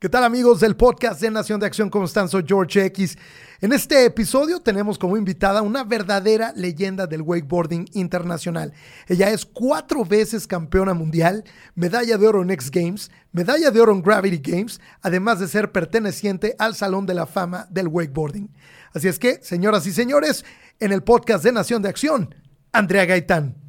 ¿Qué tal amigos del podcast de Nación de Acción? ¿Cómo están? Soy George X. En este episodio tenemos como invitada una verdadera leyenda del wakeboarding internacional. Ella es cuatro veces campeona mundial, medalla de oro en X Games, medalla de oro en Gravity Games, además de ser perteneciente al Salón de la Fama del Wakeboarding. Así es que, señoras y señores, en el podcast de Nación de Acción, Andrea Gaitán.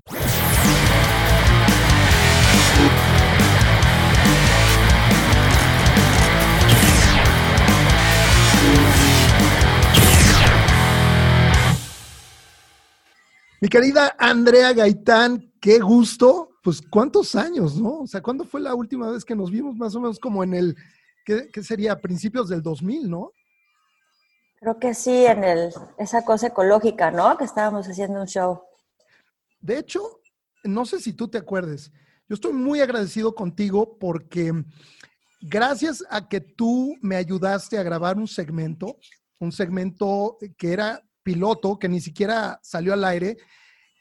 Mi querida Andrea Gaitán, qué gusto. Pues cuántos años, ¿no? O sea, ¿cuándo fue la última vez que nos vimos? Más o menos como en el, ¿qué, sería? Principios del 2000, ¿no? Creo que sí, en el, esa cosa ecológica, ¿no? Que estábamos haciendo un show. De hecho, no sé si tú te acuerdes, yo estoy muy agradecido contigo porque gracias a que tú me ayudaste a grabar un segmento, un segmento que era piloto que ni siquiera salió al aire,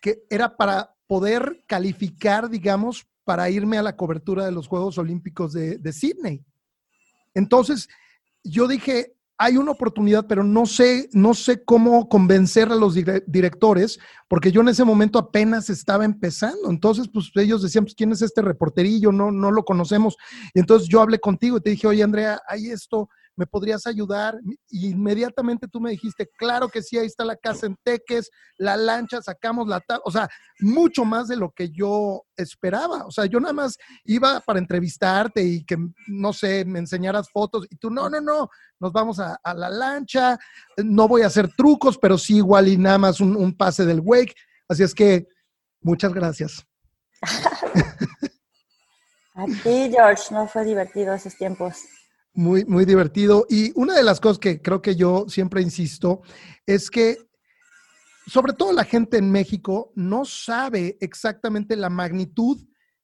que era para poder calificar, digamos, para irme a la cobertura de los Juegos Olímpicos de, de Sydney. Entonces, yo dije, hay una oportunidad, pero no sé, no sé cómo convencer a los directores, porque yo en ese momento apenas estaba empezando. Entonces, pues ellos decían, pues, ¿quién es este reporterillo? No, no lo conocemos. Y entonces yo hablé contigo y te dije, oye, Andrea, hay esto, ¿me podrías ayudar? Y inmediatamente tú me dijiste, claro que sí, ahí está la casa en Teques, la lancha, sacamos la o sea, mucho más de lo que yo esperaba. O sea, yo nada más iba para entrevistarte y que, no sé, me enseñaras fotos y tú, no, no, no, nos vamos a, la lancha, no voy a hacer trucos, pero sí igual y nada más un, un pase del wake. Así es que, muchas gracias. a ti, George, no fue divertido esos tiempos. Muy, muy divertido. Y una de las cosas que creo que yo siempre insisto es que, sobre todo la gente en México, no sabe exactamente la magnitud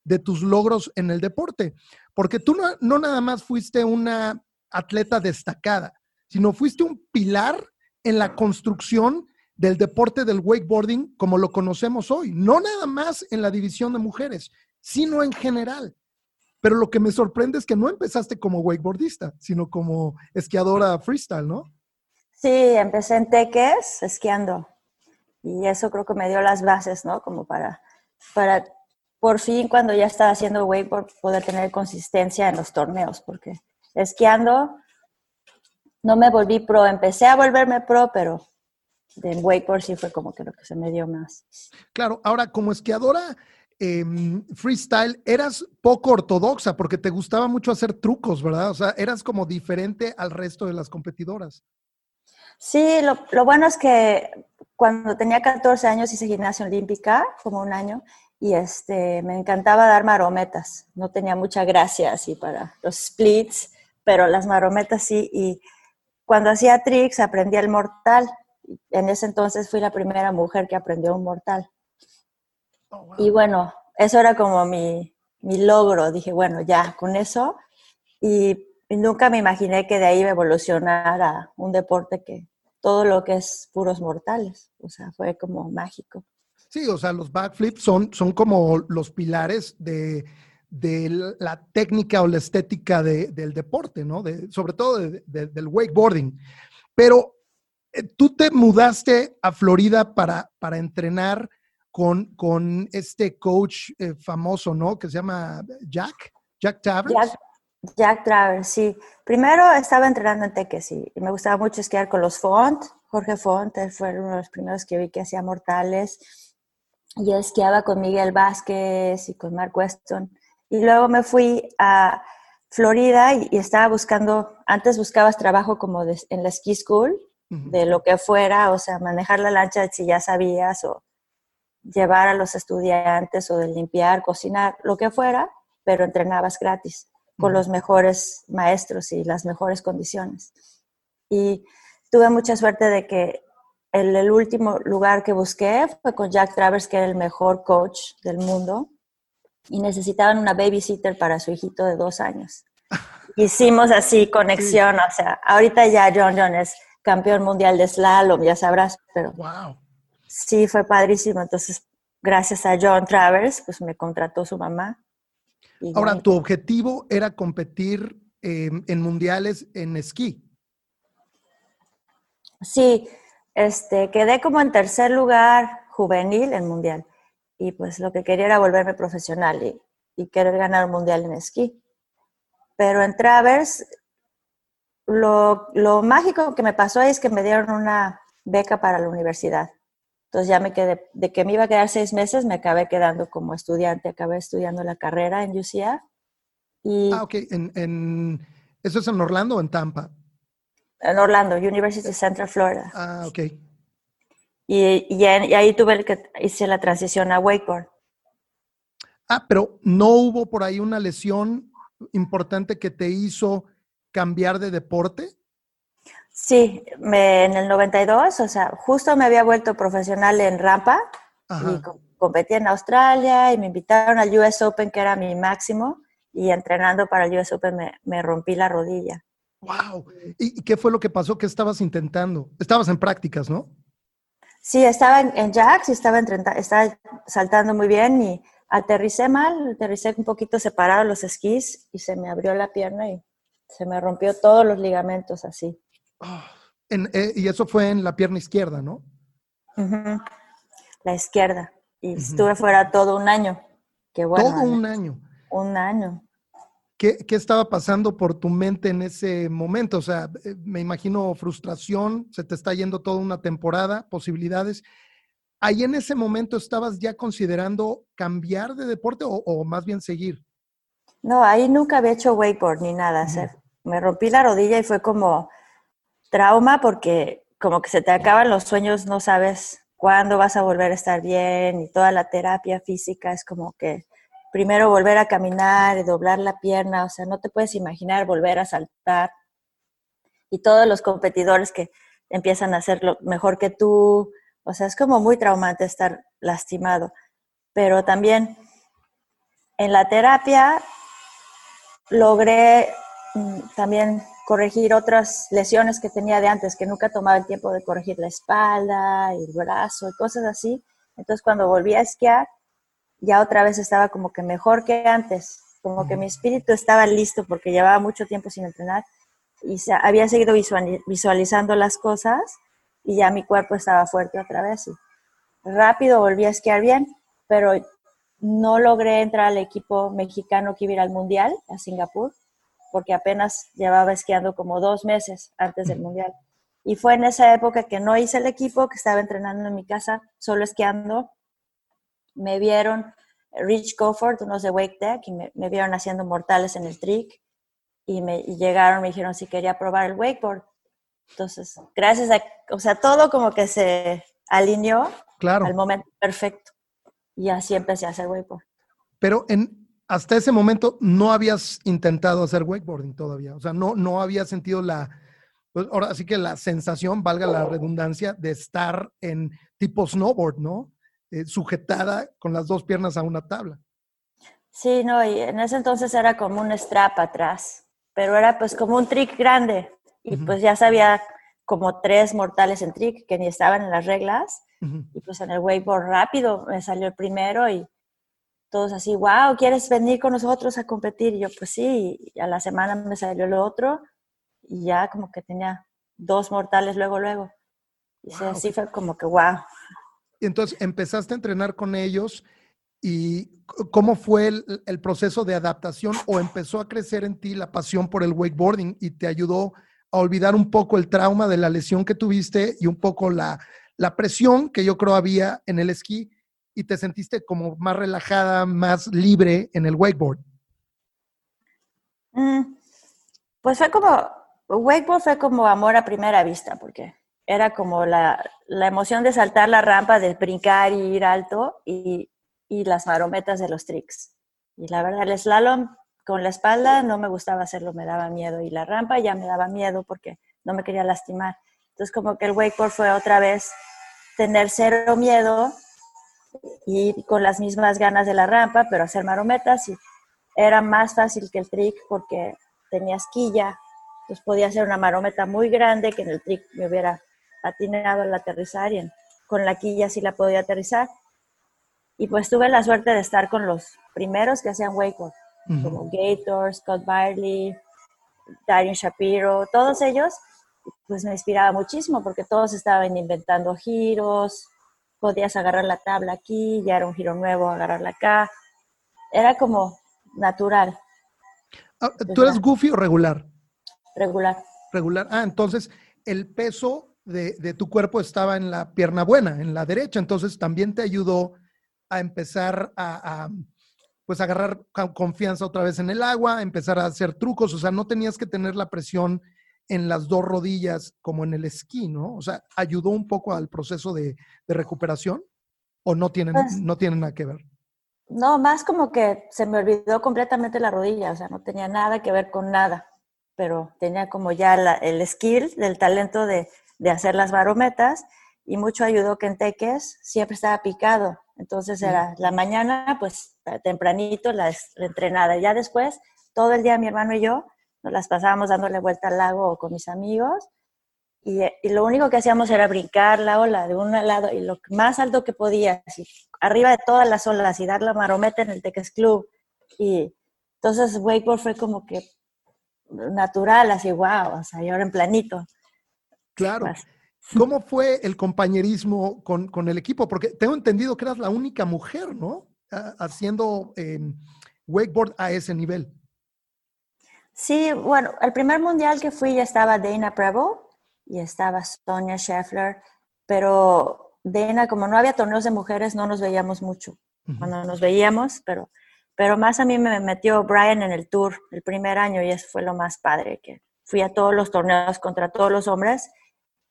de tus logros en el deporte. Porque tú no, no nada más fuiste una atleta destacada, sino fuiste un pilar en la construcción del deporte del wakeboarding como lo conocemos hoy. No nada más en la división de mujeres, sino en general. Pero lo que me sorprende es que no empezaste como wakeboardista, sino como esquiadora freestyle, ¿no? Sí, empecé en Teques esquiando. Y eso creo que me dio las bases, ¿no? Como para, para por fin, cuando ya estaba haciendo wakeboard, poder tener consistencia en los torneos, porque esquiando no me volví pro. Empecé a volverme pro, pero en wakeboard sí fue como que lo que se me dio más. Claro, ahora como esquiadora, Em, freestyle, eras poco ortodoxa porque te gustaba mucho hacer trucos, ¿verdad? O sea, eras como diferente al resto de las competidoras. Sí, lo, bueno es que cuando tenía 14 años hice gimnasia olímpica, como un año, y este, me encantaba dar marometas. No tenía mucha gracia así para los splits, pero las marometas sí. Y cuando hacía tricks aprendí el mortal. En ese entonces fui la primera mujer que aprendió un mortal. Oh, y bueno, eso era como mi, logro. Dije, bueno, ya, con eso. Y, nunca me imaginé que de ahí iba a evolucionar a un deporte que todo lo que es puros mortales. O sea, fue como mágico. Sí, o sea, los backflips son, son como los pilares de, la técnica o la estética del deporte, ¿no? De, sobre todo del wakeboarding. Pero eh, tú te mudaste a Florida para, para entrenar con, este coach eh, famoso, ¿no? Que se llama Jack, Jack Travers. Jack, Travers, sí. Primero estaba entrenando en Teques y me gustaba mucho esquiar con los Font. Jorge Font, él fue uno de los primeros que vi que hacía mortales. Y esquiaba con Miguel Vázquez y con Mark Weston. Y luego me fui a Florida y, estaba buscando, antes buscabas trabajo como en la ski school, de lo que fuera, o sea, manejar la lancha si ya sabías o llevar a los estudiantes o de limpiar, cocinar, lo que fuera, pero entrenabas gratis con los mejores maestros y las mejores condiciones. Y tuve mucha suerte de que el, el, último lugar que busqué fue con Jack Travers, que era el mejor coach del mundo, y necesitaban una babysitter para su hijito de dos años. Hicimos así conexión, o sea, ahorita ya John John es campeón mundial de slalom, ya sabrás, pero wow sí fue padrísimo. Entonces, gracias a John Travers, pues me contrató su mamá. Ahora, tu objetivo era competir em, en mundiales en esquí. Sí, este, quedé como en tercer lugar juvenil en mundial. Y pues lo que quería era volverme profesional y, y querer ganar un mundial en esquí. Pero en Travers, lo, lo mágico que me pasó es que me dieron una beca para la universidad. Entonces ya me quedé, de que me iba a quedar seis meses, me acabé quedando como estudiante, acabé estudiando la carrera en UCF. Y ah, ok. ¿En, en, ¿Eso es en Orlando o en Tampa? En Orlando, University of Central Florida. Ah, ok. Y, y, ahí tuve que hice la transición a wakeboard. Ah, pero no hubo por ahí una lesión importante que te hizo cambiar de deporte. Sí, me, en el 92, o sea, justo me había vuelto profesional en rampa y competí en Australia y me invitaron al US Open, que era mi máximo, y entrenando para el US Open me, me rompí la rodilla. ¡Wow! ¿Y qué fue lo que pasó? ¿Qué estabas intentando? Estabas en prácticas, ¿no? Sí, estaba en, en jacks y estaba, estaba saltando muy bien y aterricé mal, aterricé un poquito separado los esquís y se me abrió la pierna y se me rompió todos los ligamentos así. Eh, y eso fue en la pierna izquierda, ¿no? La izquierda. Y estuve fuera todo un año. Qué bueno. Todo un año. Un año. ¿Qué, ¿Qué, estaba pasando por tu mente en ese momento? O sea, eh, me imagino frustración, se te está yendo toda una temporada, posibilidades. ¿Ahí en ese momento estabas ya considerando cambiar de deporte o, más bien seguir? No, ahí nunca había hecho wakeboard ni nada. me rompí la rodilla y fue como, trauma porque como que se te acaban los sueños, no sabes cuándo vas a volver a estar bien y toda la terapia física es como que primero volver a caminar y doblar la pierna, o sea, no te puedes imaginar volver a saltar. Y todos los competidores que empiezan a hacerlo mejor que tú, o sea, es como muy traumante estar lastimado, pero también en la terapia logré también corregir otras lesiones que tenía de antes, que nunca tomaba el tiempo de corregir la espalda, el brazo y cosas así. Entonces cuando volví a esquiar, ya otra vez estaba como que mejor que antes, como que mi espíritu estaba listo porque llevaba mucho tiempo sin entrenar y se, había seguido visualizando las cosas y ya mi cuerpo estaba fuerte otra vez. Y rápido volví a esquiar bien, pero no logré entrar al equipo mexicano que iba a ir al Mundial, a Singapur porque apenas llevaba esquiando como dos meses antes del Mundial. Y fue en esa época que no hice el equipo, que estaba entrenando en mi casa, solo esquiando. Me vieron Rich Coford, unos de Wake Deck, y me, vieron haciendo mortales en el trick. Y me llegaron, me dijeron si quería probar el wakeboard. Entonces, gracias a, o sea, todo como que se alineó claro. al momento perfecto. Y así empecé a hacer wakeboard. Pero en, hasta ese momento no habías intentado hacer wakeboarding todavía. O sea, no, no habías sentido la, pues ahora sí que la sensación, valga la redundancia, de estar en tipo snowboard, ¿no? Eh, sujetada con las dos piernas a una tabla. Sí, no, y en ese entonces era como un strap atrás, pero era pues como un trick grande. Y pues ya sabía como tres mortales en trick que ni estaban en las reglas. Y pues en el wakeboard rápido me salió el primero y todos así, wow, ¿quieres venir con nosotros a competir? Y yo, pues sí, y a la semana me salió lo otro y ya como que tenía dos mortales luego, luego. Y así fue como que, wow. Y entonces empezaste a entrenar con ellos y ¿cómo fue el, el, proceso de adaptación o empezó a crecer en ti la pasión por el wakeboarding y te ayudó a olvidar un poco el trauma de la lesión que tuviste y un poco la, la presión que yo creo había en el esquí y te sentiste como más relajada, más libre en el wakeboard? Mm, pues fue como, wakeboard fue como amor a primera vista, porque era como la, emoción de saltar la rampa, de brincar y ir alto y, y las marometas de los tricks. Y la verdad, el slalom con la espalda no me gustaba hacerlo, me daba miedo. Y la rampa ya me daba miedo porque no me quería lastimar. Entonces como que el wakeboard fue otra vez tener cero miedo y con las mismas ganas de la rampa, pero hacer marometas y era más fácil que el trick porque tenía esquilla, entonces podía hacer una marometa muy grande que en el trick me hubiera patinado al aterrizar y con la quilla sí la podía aterrizar. Y pues tuve la suerte de estar con los primeros que hacían wakeboard, como Gator, Scott Barley, Darin Shapiro, todos ellos, pues me inspiraba muchísimo porque todos estaban inventando giros, podías agarrar la tabla aquí, ya era un giro nuevo, agarrarla acá. Era como natural. Ah, ¿Tú eres goofy o regular? Regular. Regular. Ah, entonces el peso de, tu cuerpo estaba en la pierna buena, en la derecha, entonces también te ayudó a empezar a, pues agarrar confianza otra vez en el agua, empezar a hacer trucos, o sea, no tenías que tener la presión en las dos rodillas como en el esquí, ¿no? O sea, ¿ayudó un poco al proceso de, recuperación o no tienen, pues no tienen nada que ver? No, más como que se me olvidó completamente la rodilla, o sea, no tenía nada que ver con nada, pero tenía como ya el skill, del talento de, de hacer las barometas y mucho ayudó que en Teques siempre estaba picado. Entonces era la mañana, pues tempranito, la, entrenada. Y ya después, todo el día mi hermano y yo nos las pasábamos dándole vuelta al lago con mis amigos. Y, y, lo único que hacíamos era brincar la ola de un lado y lo más alto que podía, así, arriba de todas las olas y dar la marometa en el Teques Club. Y entonces wakeboard fue como que natural, así, wow, o sea, y ahora en planito. Claro. ¿Cómo fue el compañerismo con, el equipo? Porque tengo entendido que eras la única mujer, ¿no? Haciendo em, wakeboard a ese nivel. Sí, bueno, el primer mundial que fui ya estaba Dana Preble y estaba Sonia Scheffler, pero Dana, como no había torneos de mujeres, no nos veíamos mucho. Cuando nos veíamos, pero, pero más a mí me metió Brian en el tour el primer año y eso fue lo más padre, que fui a todos los torneos contra todos los hombres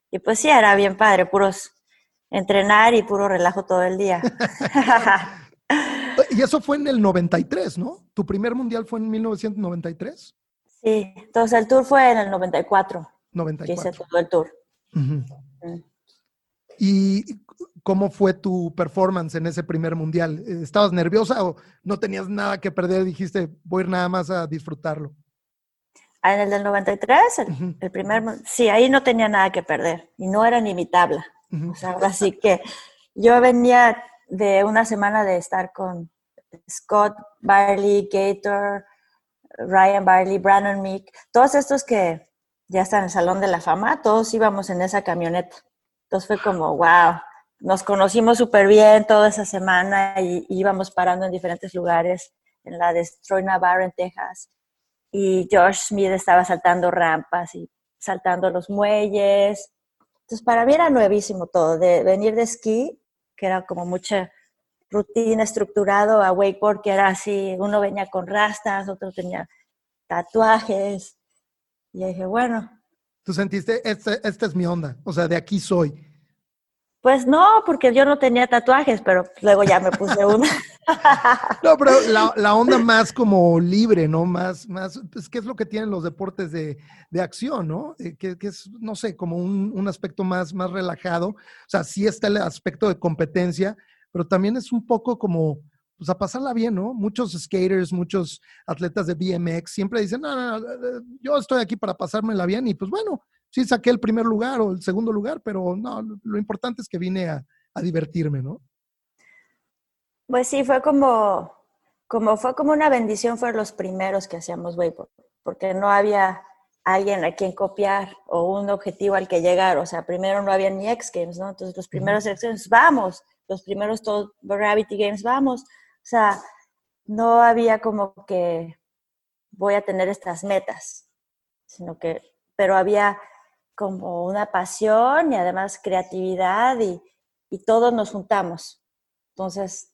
y pues sí, era bien padre, puros entrenar y puro relajo todo el día. y eso fue en el 93, ¿no? ¿Tu primer mundial fue en 1993? Sí, entonces el tour fue en el 94. 94. hice todo el tour. Mm. ¿Y cómo fue tu performance en ese primer mundial? ¿Estabas nerviosa o no tenías nada que perder? Dijiste, voy a ir nada más a disfrutarlo. Ah, en el del 93, el, primer, sí, ahí no tenía nada que perder y no era ni mi tabla. así que yo venía de una semana de estar con Scott Barley, Gator, Ryan Barley, Brandon Meek, todos estos que ya están en el Salón de la Fama, todos íbamos en esa camioneta. Entonces fue como, wow, nos conocimos súper bien toda esa semana y, íbamos parando en diferentes lugares, en la de Troy Navarro en Texas, y Josh Smith estaba saltando rampas y saltando los muelles. Entonces, para mí era nuevísimo todo, de venir de esquí, que era como mucha rutina estructurado, a wakeboard, que era así, uno venía con rastas, otro tenía tatuajes. Y dije, bueno. ¿Tú sentiste, esta, esta es mi onda, o sea, de aquí soy? Pues no, porque yo no tenía tatuajes, pero luego ya me puse una. no, pero la, onda más como libre, ¿no? Más, más, pues, ¿qué es lo que tienen los deportes de, acción, ¿no? Eh, que, es, no sé, como un, aspecto más, más relajado. O sea, sí está el aspecto de competencia, pero también es un poco como, pues a pasarla bien, ¿no? Muchos skaters, muchos atletas de BMX siempre dicen, no, no, no, yo estoy aquí para pasármela bien y pues bueno, sí saqué el primer lugar o el segundo lugar, pero no, lo importante es que vine a, divertirme, ¿no? Pues sí, fue como, como, fue como una bendición, fueron los primeros que hacíamos wakeboard, porque no había alguien a quien copiar o un objetivo al que llegar, o sea, primero no había ni X Games, ¿no? Entonces los primeros X Games, vamos, los primeros todos Gravity Games, vamos, o sea, no había como que voy a tener estas metas, sino que, pero había como una pasión y además creatividad y, todos nos juntamos. Entonces,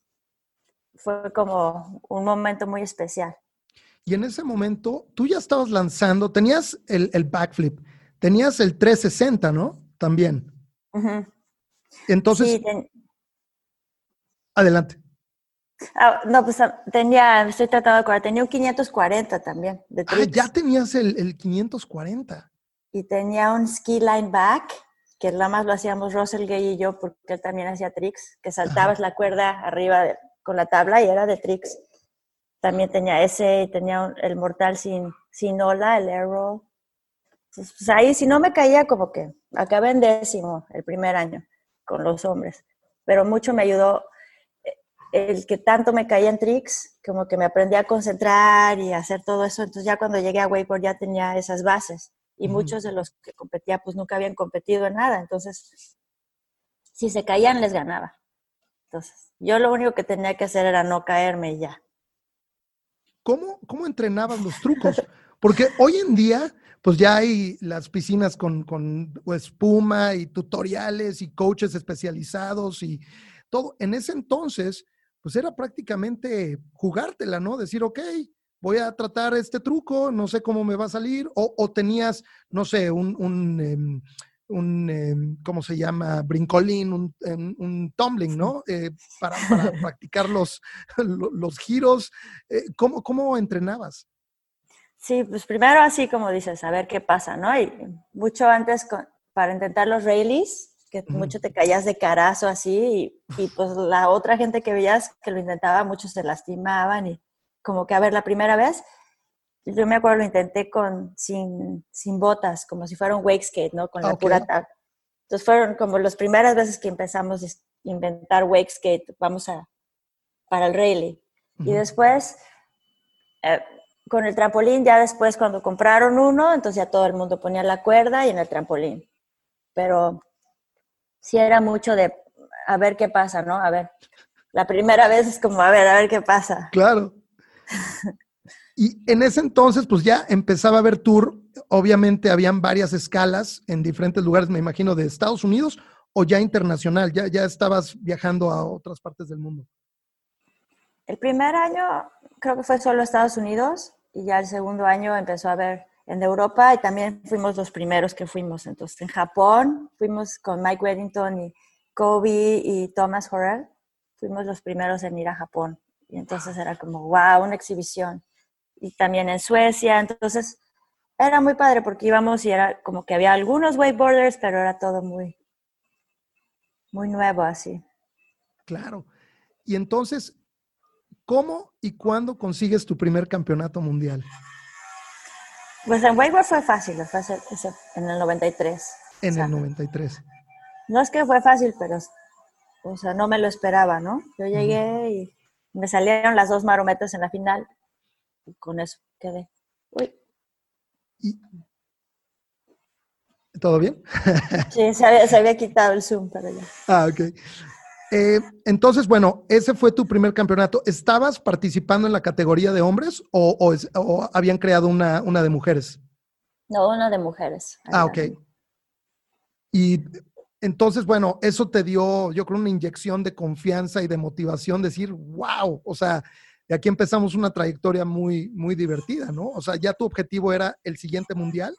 fue como un momento muy especial. Y en ese momento, tú ya estabas lanzando, tenías el, backflip, tenías el 360, ¿no? También. Entonces, adelante. Ah, no, pues ah, tenía, estoy tratando de acordar, tenía un 540 también. ah, ya tenías el, el 540 y tenía un ski line back, que nada más lo hacíamos Russell Gay y yo, porque él también hacía tricks, que saltabas la cuerda arriba con la tabla y era de tricks. También tenía ese, tenía el mortal sin, sin ola, el air roll. pues ahí, si no me caía, como que acabé en décimo el primer año con los hombres. Pero mucho me ayudó el que tanto me caía en tricks como que me aprendí a concentrar y a hacer todo eso. Entonces ya cuando llegué a wakeboard ya tenía esas bases y muchos de los que competía pues nunca habían competido en nada. Entonces, si se caían les ganaba. Entonces, yo lo único que tenía que hacer era no caerme y ya. ¿Cómo, cómo entrenabas los trucos? Porque hoy en día, pues ya hay las piscinas con, con espuma y tutoriales y coaches especializados y todo. En ese entonces, pues era prácticamente jugártela, ¿no? Decir, ok, voy a tratar este truco, no sé cómo me va a salir, o, tenías, no sé, un, un, em, un em, ¿cómo se llama? Brincolín, un, un tumbling, ¿no? Eh, para, practicar los, los giros. Eh, ¿cómo, ¿Cómo entrenabas? Sí, pues primero así como dices, a ver qué pasa, ¿no? Y mucho antes para intentar los Rayleigh, que mucho te caías de carazo así y, pues la otra gente que veías que lo intentaba, muchos se lastimaban y como que a ver la primera vez, yo me acuerdo lo intenté con sin, sin botas, como si fuera un wake skate, ¿no? Con la pura tabla. Entonces fueron como las primeras veces que empezamos a inventar wake skate, vamos a, para el rally. Y después, eh, con el trampolín, ya después cuando compraron uno, entonces ya todo el mundo ponía la cuerda y en el trampolín. Pero sí era mucho de a ver qué pasa, ¿no? A ver, la primera vez es como, a ver, a ver qué pasa. Claro. Y en ese entonces, pues ya empezaba a haber tour. Obviamente habían varias escalas en diferentes lugares, me imagino, de Estados Unidos o ya internacional. Ya, ya estabas viajando a otras partes del mundo. El primer año creo que fue solo Estados Unidos y ya el segundo año empezó a haber en Europa y también fuimos los primeros que fuimos. Entonces, en Japón fuimos con Mike Weddington y Kobe y Thomas Horrell. Fuimos los primeros en ir a Japón. Y entonces era como, wow, una exhibición. Y también en Suecia. Entonces, era muy padre porque íbamos y era como que había algunos wakeboarders, pero era todo muy, muy nuevo así. Claro. Y entonces, ¿cómo y cuándo consigues tu primer campeonato mundial? Pues en wakeboard fue fácil, fue en el 93. En el 93. No es que fue fácil, pero, o sea, no me lo esperaba, ¿no? Yo llegué y me salieron las dos marometas en la final y con eso quedé. Uy. ¿Todo bien? sí, se había, se había, quitado el zoom, pero ya. Ah, ok. Eh, entonces, bueno, ese fue tu primer campeonato. ¿Estabas participando en la categoría de hombres o, habían creado una, una, de mujeres? No, una de mujeres. Ah, ok. Y entonces, bueno, eso te dio, yo creo, una inyección de confianza y de motivación, decir, wow, o sea, de aquí empezamos una trayectoria muy, muy divertida, ¿no? O sea, ya tu objetivo era el siguiente mundial.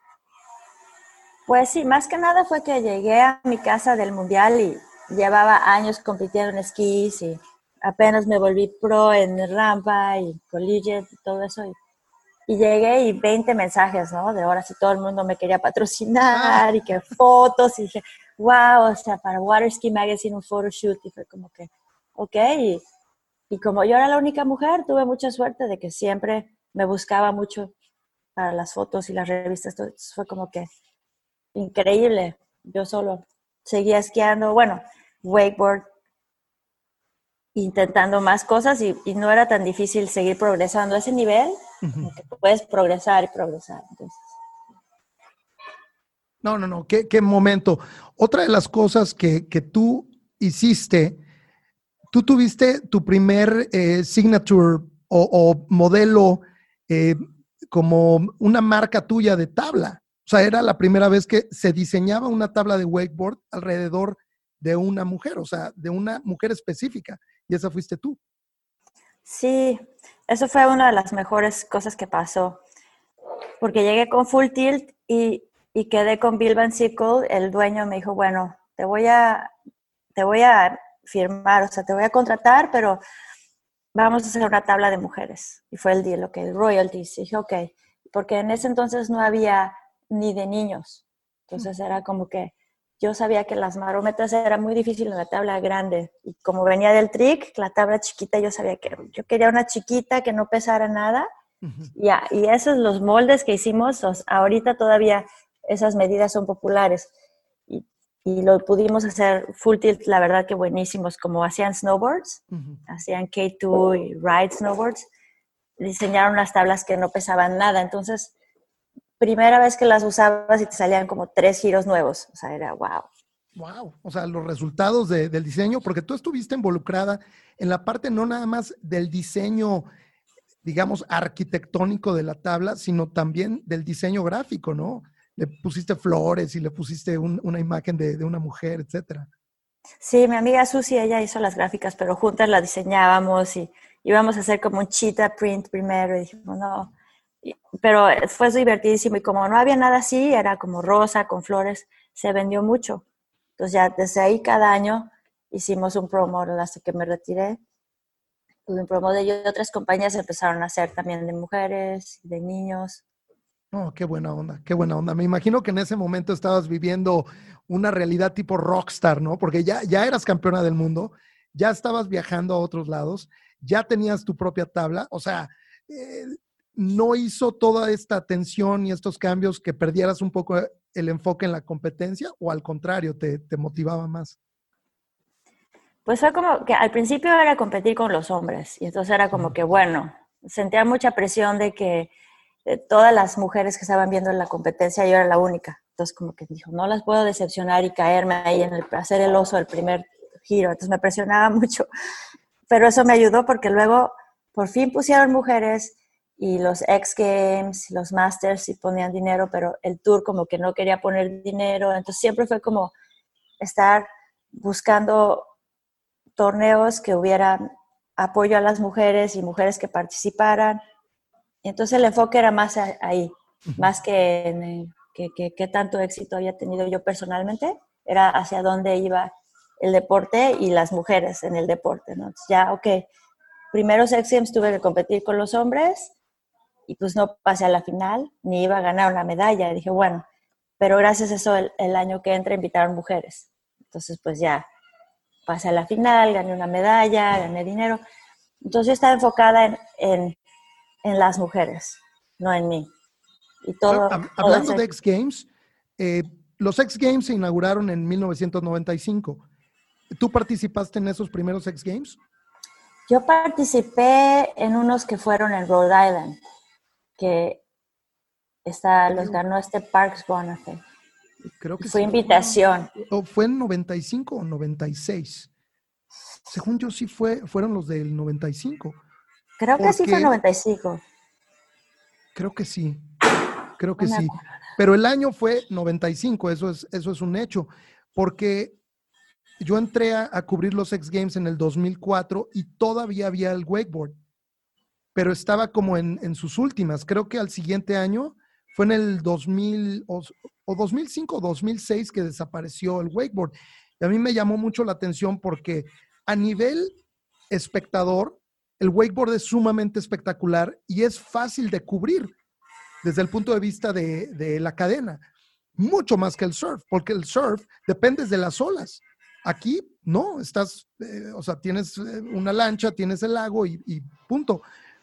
Pues sí, más que nada fue que llegué a mi casa del mundial y llevaba años compitiendo en esquís y apenas me volví pro en rampa y collegiate y todo eso. Y, llegué y 20 mensajes, ¿no? De ahora sí todo el mundo me quería patrocinar y que fotos y dije, wow, o sea, para Water Ski Magazine un photoshoot y fue como que, ok. Y, y como yo era la única mujer, tuve mucha suerte de que siempre me buscaba mucho para las fotos y las revistas. Entonces fue como que increíble. Yo solo seguía esquiando, bueno, wakeboard, intentando más cosas y, no era tan difícil seguir progresando a ese nivel, puedes progresar y progresar. No, no, no, qué, momento. Otra de las cosas que, tú hiciste, tú tuviste tu primer eh, signature o, modelo eh, como una marca tuya de tabla. O sea, era la primera vez que se diseñaba una tabla de wakeboard alrededor de una mujer, o sea, de una mujer específica. Y esa fuiste tú. Sí, eso fue una de las mejores cosas que pasó. Porque llegué con Full Tilt y, y quedé con Bill Van Sickle. El dueño me dijo, bueno, te voy a, te voy a firmar, o sea, te voy a contratar, pero vamos a hacer una tabla de mujeres. Y fue el deal, ok, royalties. Y dije, ok, porque en ese entonces no había ni de niños. Entonces era como que yo sabía que las marometas era muy difícil en la tabla grande. Y como venía del trick, la tabla chiquita, yo sabía que yo quería una chiquita que no pesara nada. ya, y esos los moldes que hicimos, ahorita todavía esas medidas son populares. Y, y, lo pudimos hacer full tilt, la verdad que buenísimos, como hacían snowboards, hacían K2 y ride snowboards. diseñaron unas tablas que no pesaban nada. Entonces, primera vez que las usabas y te salían como tres giros nuevos. O sea, era wow. Wow, o sea, los resultados del diseño, porque tú estuviste involucrada en la parte no nada más del diseño, digamos, arquitectónico de la tabla, sino también del diseño gráfico, ¿no? Le pusiste flores y le pusiste una imagen de, de, una mujer, etcétera. Sí, mi amiga Susi, ella hizo las gráficas, pero juntas las diseñábamos y íbamos a hacer como un cheetah print primero y dijimos, no, pero fue divertidísimo y como no había nada así, era como rosa con flores, se vendió mucho. Entonces ya desde ahí cada año hicimos un promo hasta que me retiré. Un promo de otras compañías empezaron a hacer también de mujeres, de niños. Oh, qué buena onda, qué buena onda. Me imagino que en ese momento estabas viviendo una realidad tipo rockstar, ¿no? Porque ya, ya eras campeona del mundo, ya estabas viajando a otros lados, ya tenías tu propia tabla, o sea, eh, no hizo toda esta tensión y estos cambios que perdieras un poco el enfoque en la competencia o al contrario, te, te motivaba más? Pues fue como que al principio era competir con los hombres y entonces era como que, bueno, sentía mucha presión de que todas las mujeres que estaban viendo la competencia yo era la única. Entonces como que dijo, no las puedo decepcionar y caerme ahí en el hacer el oso del primer giro. Entonces me presionaba mucho. Pero eso me ayudó porque luego por fin pusieron mujeres y los X Games, los Masters sí ponían dinero, pero el Tour como que no quería poner dinero, entonces siempre fue como estar buscando torneos que hubieran apoyo a las mujeres y mujeres que participaran. Entonces el enfoque era más ahí, más que en qué tanto éxito había tenido yo personalmente, era hacia dónde iba el deporte y las mujeres en el deporte. ¿no? ya, ok, primero X Games tuve que competir con los hombres y pues no pasé a la final, ni iba a ganar una medalla. Y dije, bueno, pero gracias a eso el, año que entra invitaron mujeres. Entonces pues ya pasé a la final, gané una medalla, gané dinero. Entonces yo estaba enfocada en, en, en las mujeres, no en mí. Y todo, Hablando de X Games, eh, los X Games se inauguraron en 1995. ¿Tú participaste en esos primeros X Games? Yo participé en unos que fueron en Rhode Island que está, los ganó este Parks Bonafé. Creo que fue invitación. ¿Fue en 95 o 96? Según yo sí fue, fueron los del 95. Creo que sí fue 95. Creo que sí. Creo que sí. Pero el año fue 95, eso es, eso es un hecho. Porque yo entré a, a, cubrir los X Games en el 2004 y todavía había el wakeboard pero estaba como en, sus últimas. Creo que al siguiente año fue en el 2000 o, 2005 o 2006 que desapareció el wakeboard. Y a mí me llamó mucho la atención porque a nivel espectador, el wakeboard es sumamente espectacular y es fácil de cubrir desde el punto de vista de, la cadena, mucho más que el surf, porque el surf depende de las olas. Aquí no, estás, eh, o sea, tienes eh, una lancha, tienes el lago y, y punto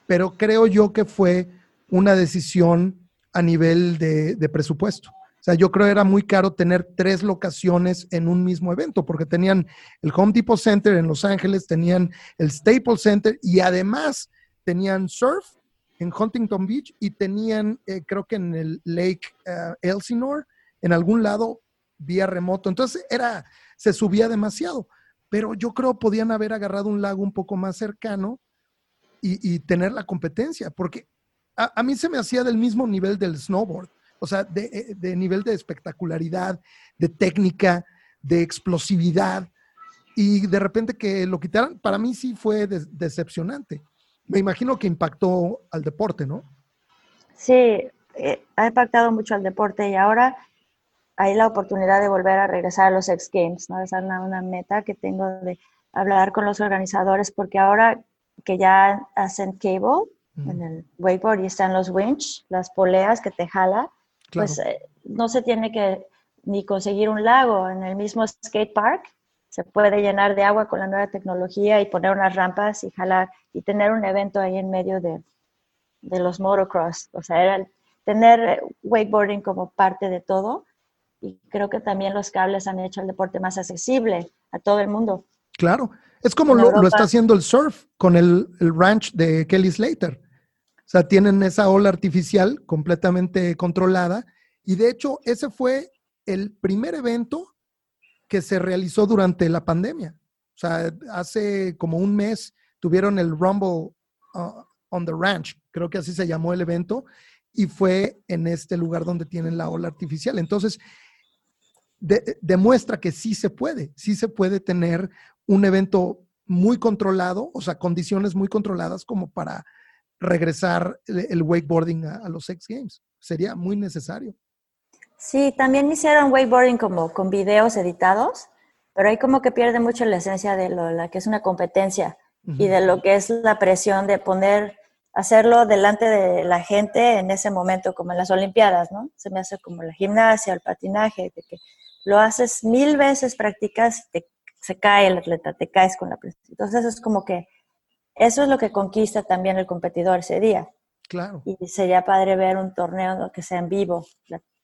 pero creo yo que fue una decisión a nivel de, presupuesto. O sea, yo creo que era muy caro tener tres locaciones en un mismo evento, porque tenían el Home Depot Center en Los Ángeles, tenían el Staples Center y además tenían surf en Huntington Beach y tenían, eh, creo que en el Lake uh, Elsinore, en algún lado, vía remoto. Entonces era, se subía demasiado, pero yo creo podían haber agarrado un lago un poco más cercano y, tener la competencia, porque a, mí se me hacía del mismo nivel del snowboard, o sea, de, eh, de nivel de espectacularidad, de técnica, de explosividad, y de repente que lo quitaran, para mí sí fue decepcionante. Me imagino que impactó al deporte, ¿no? Sí, eh, ha impactado mucho al deporte y ahora hay la oportunidad de volver a regresar a los X Games, ¿no? Esa es una, una meta que tengo de hablar con los organizadores porque ahora que ya hacen cable en el wakeboard y están los winch, las poleas que te jala, pues eh, no se tiene que ni conseguir un lago. En el mismo skate park se puede llenar de agua con la nueva tecnología y poner unas rampas y jalar y tener un evento ahí en medio de, de los motocross. O sea, era tener eh, wakeboarding como parte de todo y creo que también los cables han hecho el deporte más accesible a todo el mundo. Claro, es como lo, está haciendo el surf con el, ranch de Kelly Slater. O sea, tienen esa ola artificial completamente controlada. Y de hecho, ese fue el primer evento que se realizó durante la pandemia. O sea, hace como un mes tuvieron el Rumble uh, on the Ranch, creo que así se llamó el evento, y fue en este lugar donde tienen la ola artificial. Entonces, demuestra que sí se puede, sí se puede tener un evento muy controlado, o sea, condiciones muy controladas como para regresar el, wakeboarding a, los X Games. Sería muy necesario. Sí, también hicieron wakeboarding como con videos editados, pero ahí como que pierde mucho la esencia de lo la que es una competencia y de lo que es la presión de poner, hacerlo delante de la gente en ese momento, como en las Olimpiadas, ¿no? Se me hace como la gimnasia, el patinaje, de que lo haces mil veces, practicas, te, se cae el atleta, te caes con la presión. Entonces es como que eso es lo que conquista también el competidor ese día. Claro. Y sería padre ver un torneo que sea en vivo.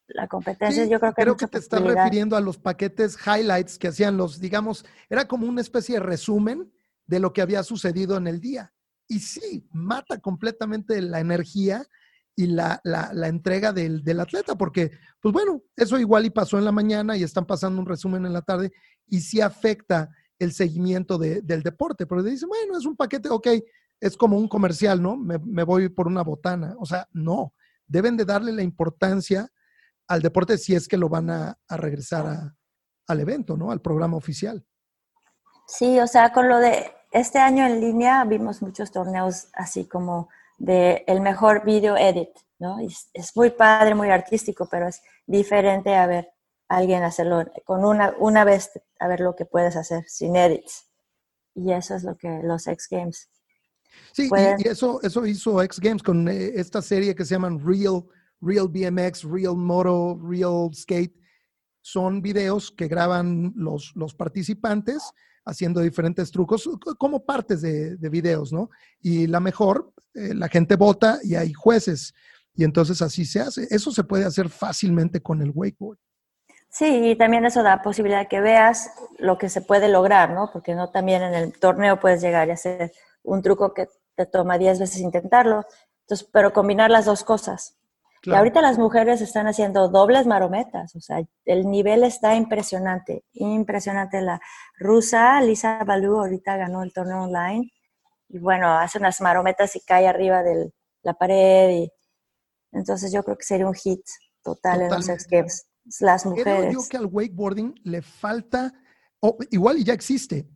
La, competencia, yo creo que. Creo que te estás refiriendo a los paquetes highlights que hacían los, digamos, era como una especie de resumen de lo que había sucedido en el día. Y sí, mata completamente la energía y la, entrega del, atleta, porque, pues bueno, eso igual y pasó en la mañana y están pasando un resumen en la tarde y sí afecta el seguimiento del deporte, porque dicen, bueno, es un paquete, ok, es como un comercial, ¿no? Me, voy por una botana. O sea, no, deben de darle la importancia al deporte si es que lo van a, regresar al evento, ¿no? Al programa oficial. Sí, o sea, con lo de este año en línea vimos muchos torneos así como de el mejor video edit, ¿no? Es, es, muy padre, muy artístico, pero es diferente a ver a alguien hacerlo con una, una vez, a ver lo que puedes hacer sin edits. Y eso es lo que los X Games. Sí, y, eso, eso hizo X Games con eh, esta serie que se llaman Real, Real BMX, Real Moto, Real Skate. Son videos que graban los, los participantes haciendo diferentes trucos como partes de, videos, ¿no? Y la mejor, eh, la gente vota y hay jueces. Y entonces así se hace. Eso se puede hacer fácilmente con el wakeboard. Sí, y también eso da posibilidad de que veas lo que se puede lograr, ¿no? Porque no también en el torneo puedes llegar y hacer un truco que te toma 10 veces intentarlo. Entonces, pero combinar las dos cosas. Y ahorita las mujeres están haciendo dobles marometas, o sea, el nivel está impresionante, impresionante. La rusa Lisa Balú ahorita ganó el torneo online y bueno, hace unas marometas y cae arriba de la pared y entonces yo creo que sería un hit total en los X Games. Las mujeres. Creo yo que al wakeboarding le falta, o igual ya existe,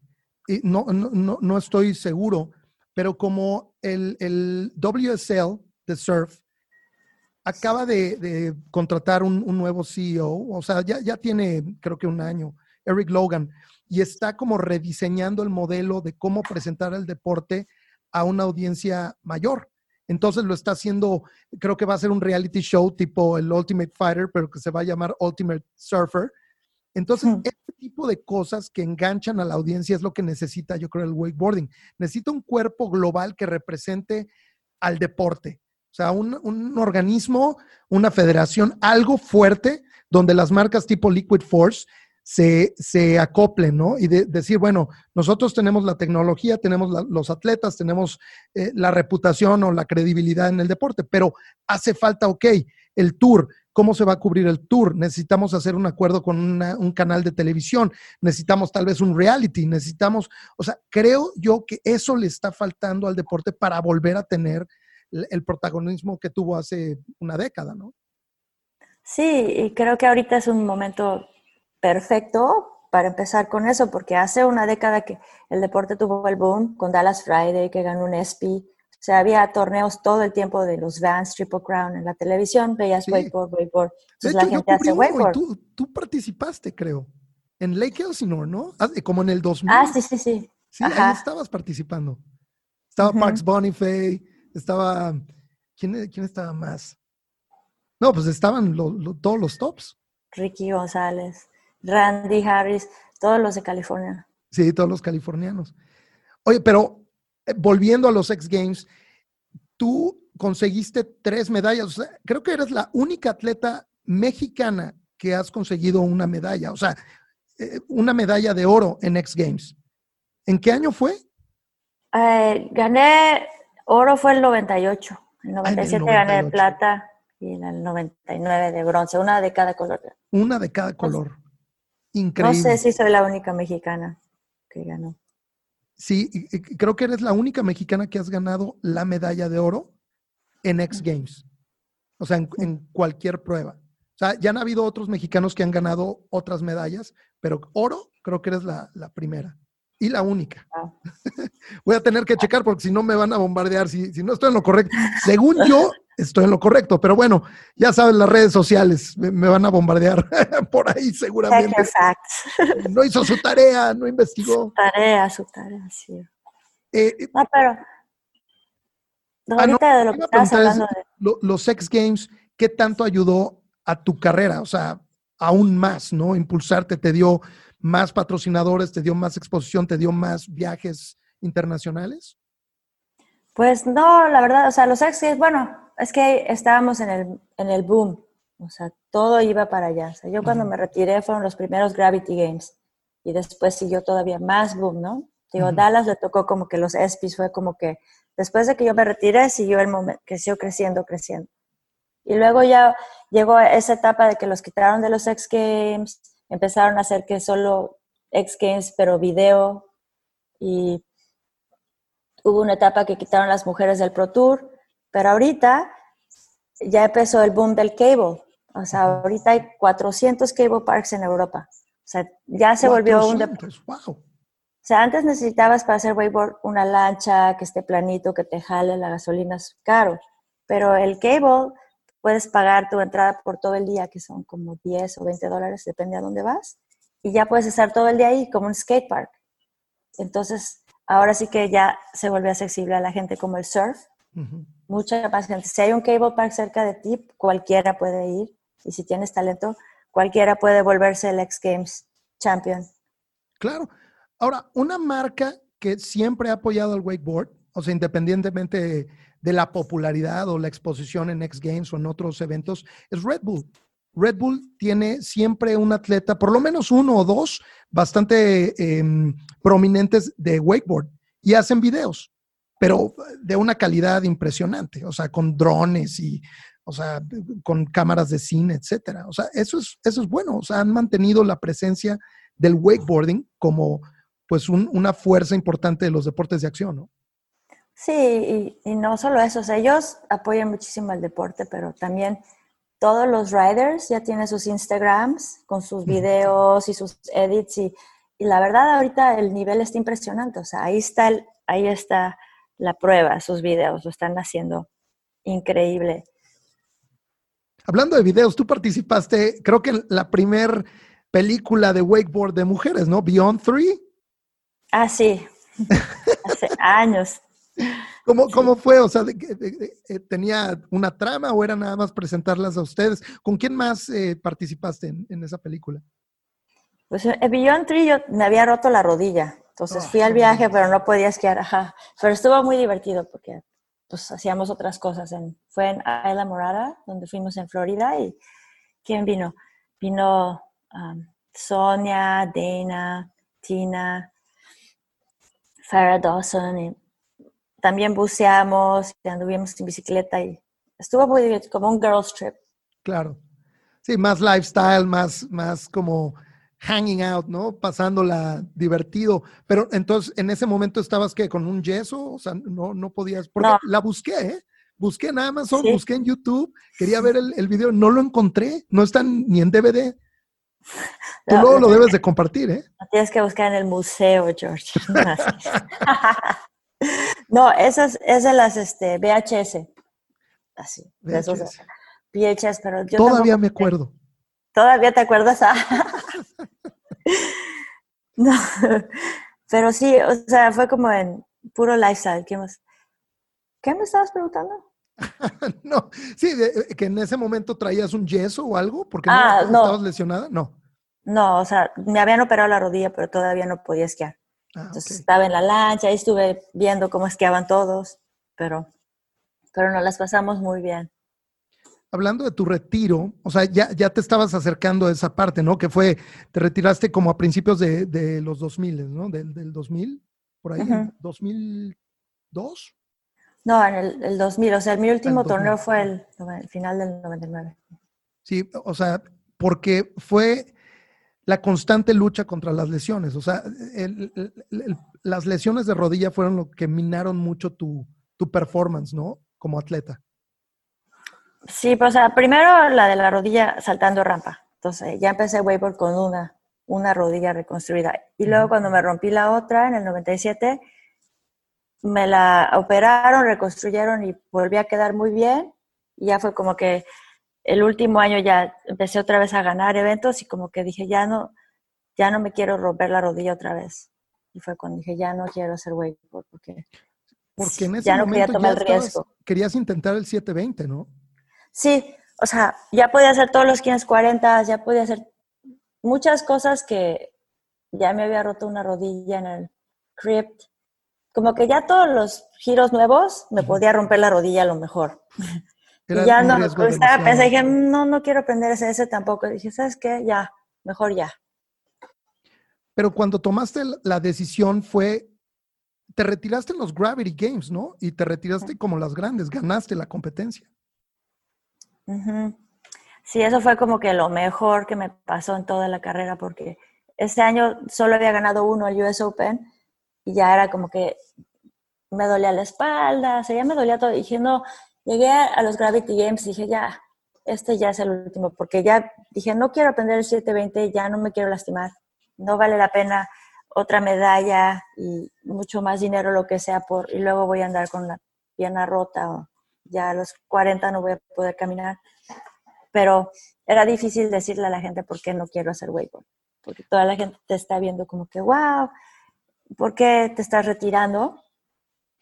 y no, no, no, estoy seguro, pero como el, el WSL de surf, acaba de, contratar un, nuevo CEO, o sea, ya, ya tiene creo que un año, Eric Logan, y está como rediseñando el modelo de cómo presentar el deporte a una audiencia mayor. Entonces lo está haciendo, creo que va a ser un reality show tipo el Ultimate Fighter, pero que se va a llamar Ultimate Surfer. Entonces, este tipo de cosas que enganchan a la audiencia es lo que necesita, yo creo, el wakeboarding. Necesita un cuerpo global que represente al deporte. O sea, un, organismo, una federación, algo fuerte donde las marcas tipo Liquid Force se, se acoplen, ¿no? Y decir, bueno, nosotros tenemos la tecnología, tenemos los atletas, tenemos eh, la reputación o la credibilidad en el deporte, pero hace falta, ok, el tour, ¿cómo se va a cubrir el tour? Necesitamos hacer un acuerdo con un canal de televisión, necesitamos tal vez un reality, necesitamos, o sea, creo yo que eso le está faltando al deporte para volver a tener el protagonismo que tuvo hace una década, ¿no? Sí, y creo que ahorita es un momento perfecto para empezar con eso, porque hace una década que el deporte tuvo el boom con Dallas Friday, que ganó un ESPY. O sea, había torneos todo el tiempo de los Vans, Triple Crown en la televisión, veías wakeboard, wakeboard. Entonces la gente hace wakeboard. Tú, tú, participaste, creo, en Lake Elsinore, ¿no? Ah, como en el 2000. Ah, sí, sí, sí. Sí, ahí estabas participando. Estaba Parks Bonifay, estaba, ¿quién, ¿quién estaba más? No, pues estaban todos los tops. Ricky González, Randy Harris, todos los de California. Sí, todos los californianos. Oye, pero eh, volviendo a los X Games, tú conseguiste tres medallas. creo que eres la única atleta mexicana que has conseguido una medalla, o sea, eh, una medalla de oro en X Games. ¿En qué año fue? Eh, gané Oro fue el 98. En el 97 gané de plata y en el 99 de bronce, una de cada color. Una de cada color. Increíble. No sé si soy la única mexicana que ganó. Sí, creo que eres la única mexicana que has ganado la medalla de oro en X Games. O sea, en, cualquier prueba. O sea, ya han habido otros mexicanos que han ganado otras medallas, pero oro creo que eres la, primera y la única. Voy a tener que checar porque si no me van a bombardear, si, si, no estoy en lo correcto. Según yo, estoy en lo correcto, pero bueno, ya saben las redes sociales, me, van a bombardear por ahí seguramente. No hizo su tarea, no investigó. Su tarea, su tarea, sí. Eh, no, pero Ah, ahorita de lo que estabas hablando los X Games, ¿qué tanto ayudó a tu carrera? O sea, aún más, ¿no? Impulsarte, te dio más patrocinadores, te dio más exposición, te dio más viajes internacionales. Pues no, la verdad, o sea, los X Games, bueno, es que estábamos en el, en el boom, o sea, todo iba para allá. O sea, yo cuando me retiré fueron los primeros Gravity Games y después siguió todavía más boom, ¿no? Digo, Dallas le tocó como que los ESPYs fue como que Después de que yo me retiré, siguió el momento, creció creciendo, creciendo. Y luego ya llegó esa etapa de que los quitaron de los X Games, empezaron a hacer que solo X Games, pero video. Y hubo una etapa que quitaron las mujeres del Pro Tour, pero ahorita ya empezó el boom del cable. O sea, ahorita hay 400 cable parks en Europa. O sea, ya se volvió un wow. O sea, antes necesitabas para hacer wakeboard una lancha que esté planito, que te jale, la gasolina es caro. Pero el cable puedes pagar tu entrada por todo el día, que son como 10 o 20 dólares, depende a dónde vas. Y ya puedes estar todo el día ahí, como un skate park. Entonces, ahora sí que ya se vuelve accesible a la gente como el surf. Mucha más gente. Si hay un cable park cerca de ti, cualquiera puede ir. Y si tienes talento, cualquiera puede volverse el X Games champion. Claro. Ahora, una marca que siempre ha apoyado al wakeboard, o sea, independientemente de, la popularidad o la exposición en X Games o en otros eventos, es Red Bull. Red Bull tiene siempre un atleta, por lo menos uno o dos, bastante em, prominentes de wakeboard y hacen videos, pero de una calidad impresionante, o sea, con drones y, o sea, con cámaras de cine, etcétera. O sea, eso es, eso es bueno, o sea, han mantenido la presencia del wakeboarding como pues una fuerza importante de los deportes de acción, ¿no? Sí, y, no solo eso, ellos apoyan muchísimo el deporte, pero también todos los riders ya tienen sus Instagrams con sus videos y sus edits y, la verdad ahorita el nivel está impresionante, o sea, ahí está, ahí está la prueba, sus videos, lo están haciendo increíble. Hablando de videos, tú participaste, creo que en la primer película de wakeboard de mujeres, ¿no? Beyond Three. Ah, sí, hace años. ¿Cómo, ¿Cómo, fue? O sea, eh, ¿tenía una trama o era nada más presentarlas a ustedes? ¿Con quién más eh, participaste en, esa película? Pues en Beyond Tree yo me había roto la rodilla, entonces fui al viaje, pero no podía esquiar, ajá. Pero estuvo muy divertido porque pues hacíamos otras cosas. En, fue en Isla Morada, donde fuimos en Florida y ¿quién vino? Vino um, Sonia, Dana, Tina, Farah Dawson y también buceamos, anduvimos en bicicleta y estuvo muy divertido, como un girls trip. Claro. Sí, más lifestyle, más, más como hanging out, ¿no? Pasándola divertido. Pero entonces, en ese momento estabas que con un yeso, o sea, no, no podías, porque la busqué, ¿eh? Busqué en Amazon, busqué en YouTube, quería ver el, el, video, no lo encontré, no está ni en DVD. Tú luego lo debes de compartir, ¿eh? tienes que buscar en el museo, George. no, esas es de las este, VHS. Así. VHS. VHS, pero yo Todavía me acuerdo. ¿Todavía te acuerdas? no. Pero sí, o sea, fue como en puro lifestyle. ¿Qué, ¿Qué me estabas preguntando? no, sí, eh, que en ese momento traías un yeso o algo, porque ah, no, estabas lesionada, no. No, o sea, me habían operado la rodilla, pero todavía no podía esquiar. Ah, Entonces estaba en la lancha y estuve viendo cómo esquiaban todos, pero, pero nos las pasamos muy bien. Hablando de tu retiro, o sea, ya, ya te estabas acercando a esa parte, ¿no? Que fue, te retiraste como a principios de, de los 2000, ¿no? Del, del 2000, por ahí, ¿2002? No, en el, 2000, o sea, mi último torneo fue el, final del 99. Sí, o sea, porque fue la constante lucha contra las lesiones. O sea, las lesiones de rodilla fueron lo que minaron mucho tu, tu performance, ¿no? Como atleta. Sí, pues, o sea, primero la de la rodilla saltando rampa. Entonces, ya empecé wakeboard con una, una rodilla reconstruida. Y luego cuando me rompí la otra en el 97, me la operaron, reconstruyeron y volví a quedar muy bien. Y ya fue como que el último año ya empecé otra vez a ganar eventos y como que dije, ya no, ya no me quiero romper la rodilla otra vez. Y fue cuando dije, ya no quiero hacer wakeboard porque, porque en ese ya no quería tomar el riesgo. Querías intentar el 720, ¿no? Sí, o sea, ya podía hacer todos los 540, ya podía hacer muchas cosas que ya me había roto una rodilla en el crypt. Como que ya todos los giros nuevos me podía romper la rodilla a lo mejor. ya no, estaba pensé, dije, no, no quiero aprender ese, ese tampoco. dije, ¿sabes qué? Ya, mejor ya. Pero cuando tomaste la decisión fue, te retiraste en los Gravity Games, ¿no? Y te retiraste como las grandes, ganaste la competencia. Sí, eso fue como que lo mejor que me pasó en toda la carrera porque este año solo había ganado uno el US Open y ya era como que me dolía la espalda, o sea, ya me dolía todo. Y dije, no, llegué a los Gravity Games y dije, ya, este ya es el último, porque ya dije, no quiero aprender el 720, ya no me quiero lastimar, no vale la pena otra medalla y mucho más dinero, lo que sea, por, y luego voy a andar con la pierna rota o ya a los 40 no voy a poder caminar. Pero era difícil decirle a la gente por qué no quiero hacer wakeboard, porque toda la gente te está viendo como que, wow, ¿por qué te estás retirando?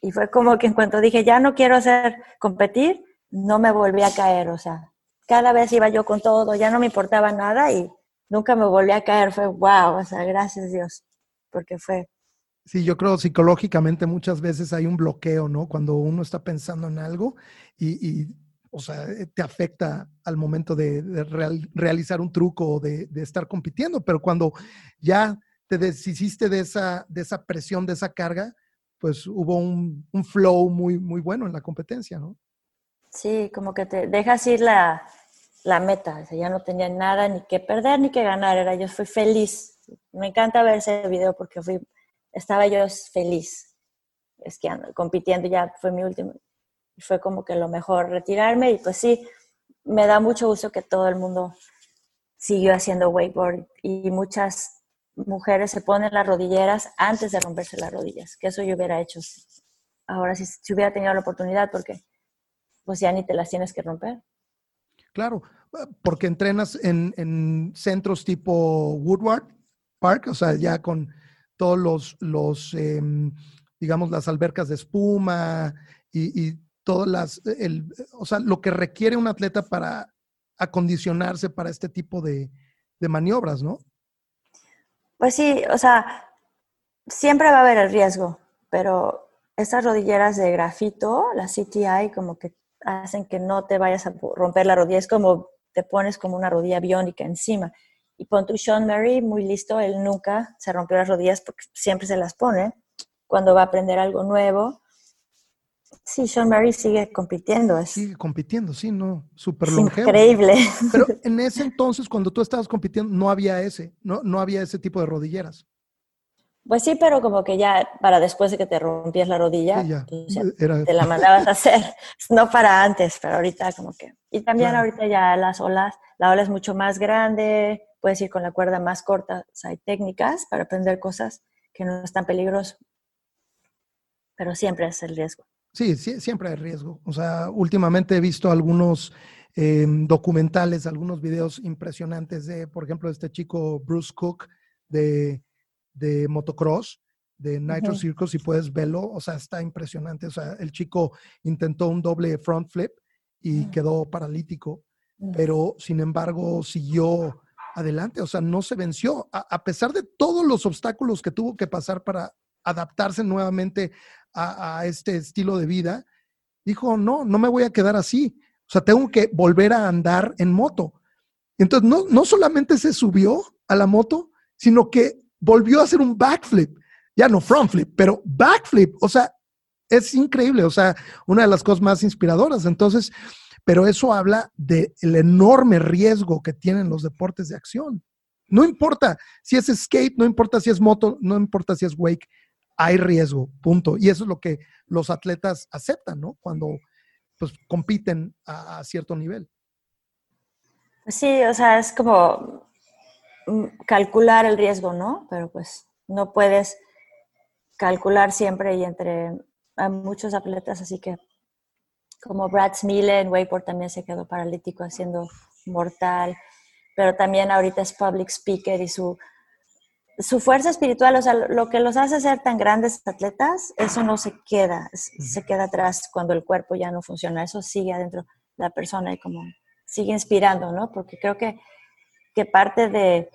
Y fue como que en cuanto dije, ya no quiero hacer competir, no me volví a caer, o sea, cada vez iba yo con todo, ya no me importaba nada y nunca me volví a caer, fue wow, o sea, gracias Dios, porque fue Sí, yo creo psicológicamente muchas veces hay un bloqueo, ¿no? Cuando uno está pensando en algo y, o sea, eh, te afecta al momento de, realizar un truco o de, estar compitiendo, pero cuando ya te deshiciste de esa, de esa presión, de esa carga, pues hubo un, flow muy, muy bueno en la competencia, ¿no? Sí, como que te dejas ir la, la meta, o sea, ya no tenía nada ni que perder ni que ganar, era yo fui feliz. Me encanta ver ese video porque fui estaba yo feliz esquiando, compitiendo, ya fue mi último. Fue como que lo mejor retirarme y pues sí, me da mucho gusto que todo el mundo siguió haciendo wakeboard y muchas mujeres se ponen las rodilleras antes de romperse las rodillas, que eso yo hubiera hecho ahora si, si hubiera tenido la oportunidad porque pues ya ni te las tienes que romper. Claro, porque entrenas en, en centros tipo Woodward Park, o sea, ya con todos los, los em, digamos, las albercas de espuma y, todas las, el, o sea, lo que requiere un atleta para acondicionarse para este tipo de, de maniobras, ¿no? Pues sí, o sea, siempre va a haber el riesgo, pero estas rodilleras de grafito, las CTI, como que hacen que no te vayas a romper la rodilla, es como te pones como una rodilla biónica encima. Y pon tu Sean Murray, muy listo, él nunca se rompió las rodillas porque siempre se las pone cuando va a aprender algo nuevo. Sí, Sean Murray sigue compitiendo. Sigue compitiendo, sí, no, súper longevo. Increíble. Pero en ese entonces, cuando tú estabas compitiendo, no había ese, no, no había ese tipo de rodilleras. Pues sí, pero como que ya para después de que te rompías la rodilla, te la mandabas a hacer. No para antes, pero ahorita como que. Y también ahorita ya las olas, la ola es mucho más grande, puedes ir con la cuerda más corta. hay técnicas para aprender cosas que no es tan peligroso. Pero siempre es el riesgo. Sí, sí, siempre hay riesgo. O sea, últimamente he visto algunos em, documentales, algunos videos impresionantes de, por ejemplo, este chico Bruce Cook de, de motocross, de Nitro Circus, si puedes verlo, o sea, está impresionante. O sea, el chico intentó un doble front flip y quedó paralítico, pero sin embargo siguió adelante, o sea, no se venció, a, pesar de todos los obstáculos que tuvo que pasar para adaptarse nuevamente a, este estilo de vida, dijo, no, no me voy a quedar así, o sea, tengo que volver a andar en moto. Entonces, no, no solamente se subió a la moto, sino que volvió a hacer un backflip, ya no front flip, pero backflip, o sea, es increíble, o sea, una de las cosas más inspiradoras. Entonces, pero eso habla del enorme riesgo que tienen los deportes de acción. No importa si es skate, no importa si es moto, no importa si es wake, hay riesgo, punto. Y eso es lo que los atletas aceptan, ¿no? Cuando pues compiten a, cierto nivel. Sí, o sea, es como mm, calcular el riesgo, ¿no? Pero pues no puedes calcular siempre y entre muchos atletas, así que como Brad Smile en wakeboard también se quedó paralítico haciendo mortal, pero también ahorita es public speaker y su, su fuerza espiritual, o sea, lo que los hace ser tan grandes atletas, eso no se queda, se queda atrás cuando el cuerpo ya no funciona, eso sigue adentro de la persona y como sigue inspirando, ¿no? Porque creo que, que parte de,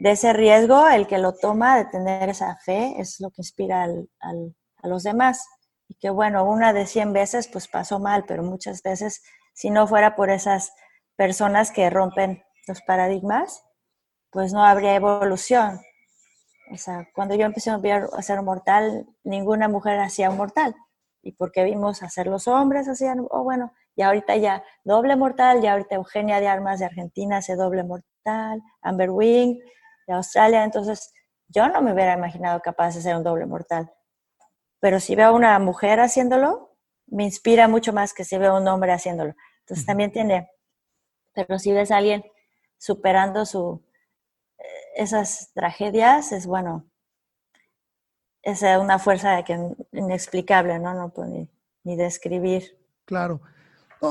de ese riesgo, el que lo toma, de tener esa fe, es lo que inspira al, al, a los demás. Y que bueno, una de 100 veces pues pasó mal, pero muchas veces, si no fuera por esas personas que rompen los paradigmas, pues no habría evolución. O sea, cuando yo empecé a hacer mortal, ninguna mujer hacía un mortal. Y porque vimos hacer los hombres, hacían, oh bueno, y ahorita ya doble mortal, ya ahorita Eugenia de Armas de Argentina hace doble mortal, Amber Wing de Australia, entonces yo no me hubiera imaginado capaz de hacer un doble mortal. Pero si veo a una mujer haciéndolo, me inspira mucho más que si veo a un hombre haciéndolo. Entonces también tiene, pero si ves a alguien superando su, esas tragedias es bueno, es una fuerza que, inexplicable, ¿no? No puedo ni, describir. Claro.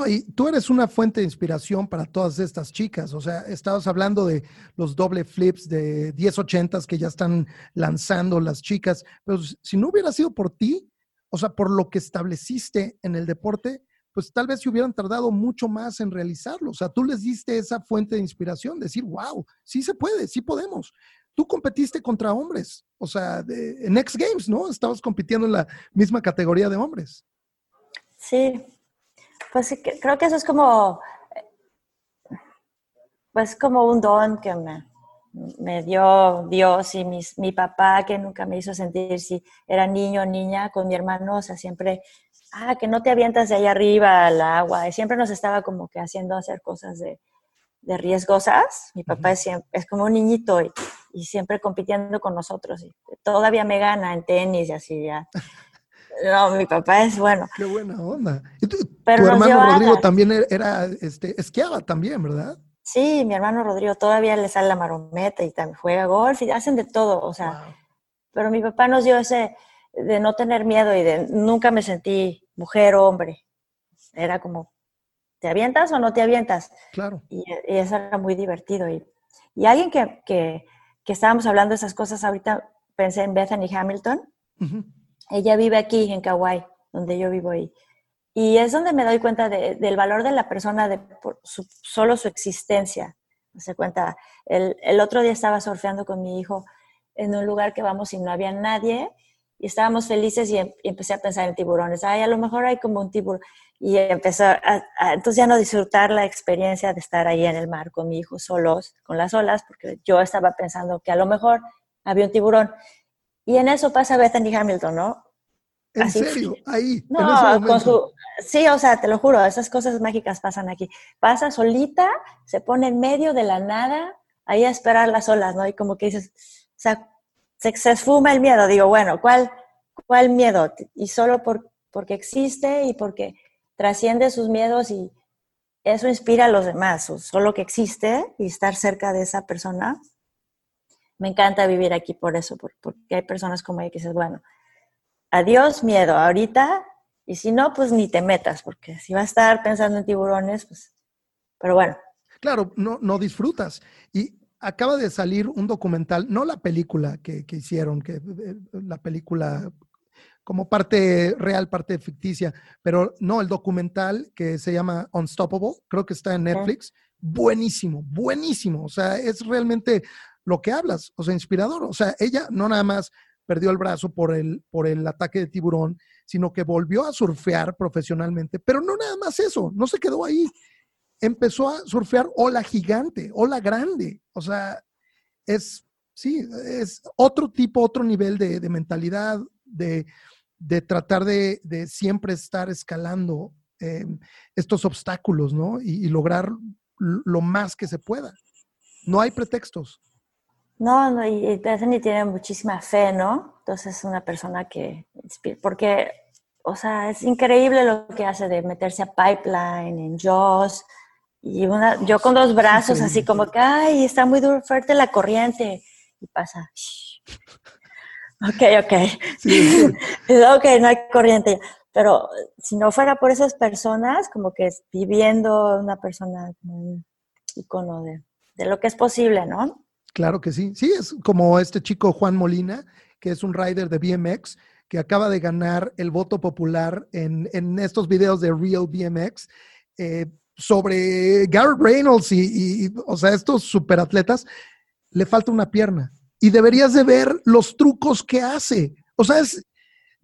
y tú eres una fuente de inspiración para todas estas chicas. O sea, estabas hablando de los doble flips de 1080 que ya están lanzando las chicas. Pero si no hubiera sido por ti, o sea, por lo que estableciste en el deporte, pues tal vez se hubieran tardado mucho más en realizarlo. O sea, tú les diste esa fuente de inspiración, decir, wow, sí se puede, sí podemos. Tú competiste contra hombres, o sea, en X Games, ¿no? Estabas compitiendo en la misma categoría de hombres. Sí, pues creo que eso es como, pues como un don que me, me dio Dios y mi papá que nunca me hizo sentir si era niño o niña con mi hermano, o sea, siempre ah, que no te avientas de ahí arriba al agua. Y siempre nos estaba como que haciendo hacer cosas de, de riesgosas. Mi papá es, es, como un niñito y, y, siempre compitiendo con nosotros. Y todavía me gana en tenis y así ya. No, mi papá es bueno. Qué buena onda. tu, hermano Rodrigo también e-, era, este, esquiaba también, ¿verdad? Sí, mi hermano Rodrigo todavía le sale la marometa y también juega golf y hacen de todo, o sea, pero mi papá nos dio ese de no tener miedo y de nunca me sentí mujer o hombre. Era como, ¿te avientas o no te avientas? Claro. Y, eso era muy divertido. Y, y alguien que, que, que, estábamos hablando de esas cosas, ahorita pensé en Bethany Hamilton. Ella vive aquí en Kauai, donde yo vivo ahí. Y es donde me doy cuenta del valor de la persona, de por solo su existencia. Se cuenta, el, el otro día estaba surfeando con mi hijo en un lugar que vamos y no había nadie y estábamos felices y, em, empecé a pensar en tiburones. Ay, a lo mejor hay como un tiburón. Y empezó a, entonces ya no disfrutar la experiencia de estar ahí en el mar con mi hijo solos, con las olas, porque yo estaba pensando que a lo mejor había un tiburón. Y en eso pasa Bethany Hamilton, ¿no? ¿En serio? Ahí. No, con su. Sí, o sea, te lo juro, esas cosas mágicas pasan aquí. Pasa solita, se pone en medio de la nada, ahí a esperar las olas, ¿no? Y como que dices, o sea, se, esfuma el miedo. Digo, bueno, ¿cuál, cuál miedo? Y solo por, porque existe y porque trasciende sus miedos y eso inspira a los demás. Solo que existe y estar cerca de esa persona. Me encanta vivir aquí por eso, porque hay personas como ella que dices, bueno, adiós miedo, ahorita, y si no, pues ni te metas, porque si vas a estar pensando en tiburones, pues, pero bueno. Claro, no, no disfrutas. Y acaba de salir un documental, no la película que, hicieron, que eh, la película como parte real, parte ficticia, pero no, el documental que se llama Unstoppable, creo que está en Netflix, buenísimo, buenísimo, o sea, es realmente lo que hablas, o sea, inspirador, o sea, ella no nada más perdió el brazo por el, por el ataque de tiburón, sino que volvió a surfear profesionalmente, pero no nada más eso, no se quedó ahí, empezó a surfear ola gigante, ola grande. O sea, es, sí, es otro tipo, otro nivel de, mentalidad, de, de tratar de, siempre estar escalando em, estos obstáculos, ¿no? Y, lograr lo más que se pueda. No hay pretextos. No, no y Bethany tiene muchísima fe, ¿no? Entonces es una persona que porque, o sea, es increíble lo que hace de meterse a Pipeline, en Jaws, y una, yo con dos brazos así como que, ay, está muy duro, fuerte la corriente, y pasa. Ok, ok. ok, no hay corriente. Pero si no fuera por esas personas, como que viviendo una persona como un icono de, de lo que es posible, ¿no? Claro que sí. Sí, es como este chico Juan Molina, que es un rider de BMX, que acaba de ganar el voto popular en, en estos videos de Real BMX eh, sobre Garrett Reynolds y, y, o sea, estos superatletas, le falta una pierna y deberías de ver los trucos que hace. O sea,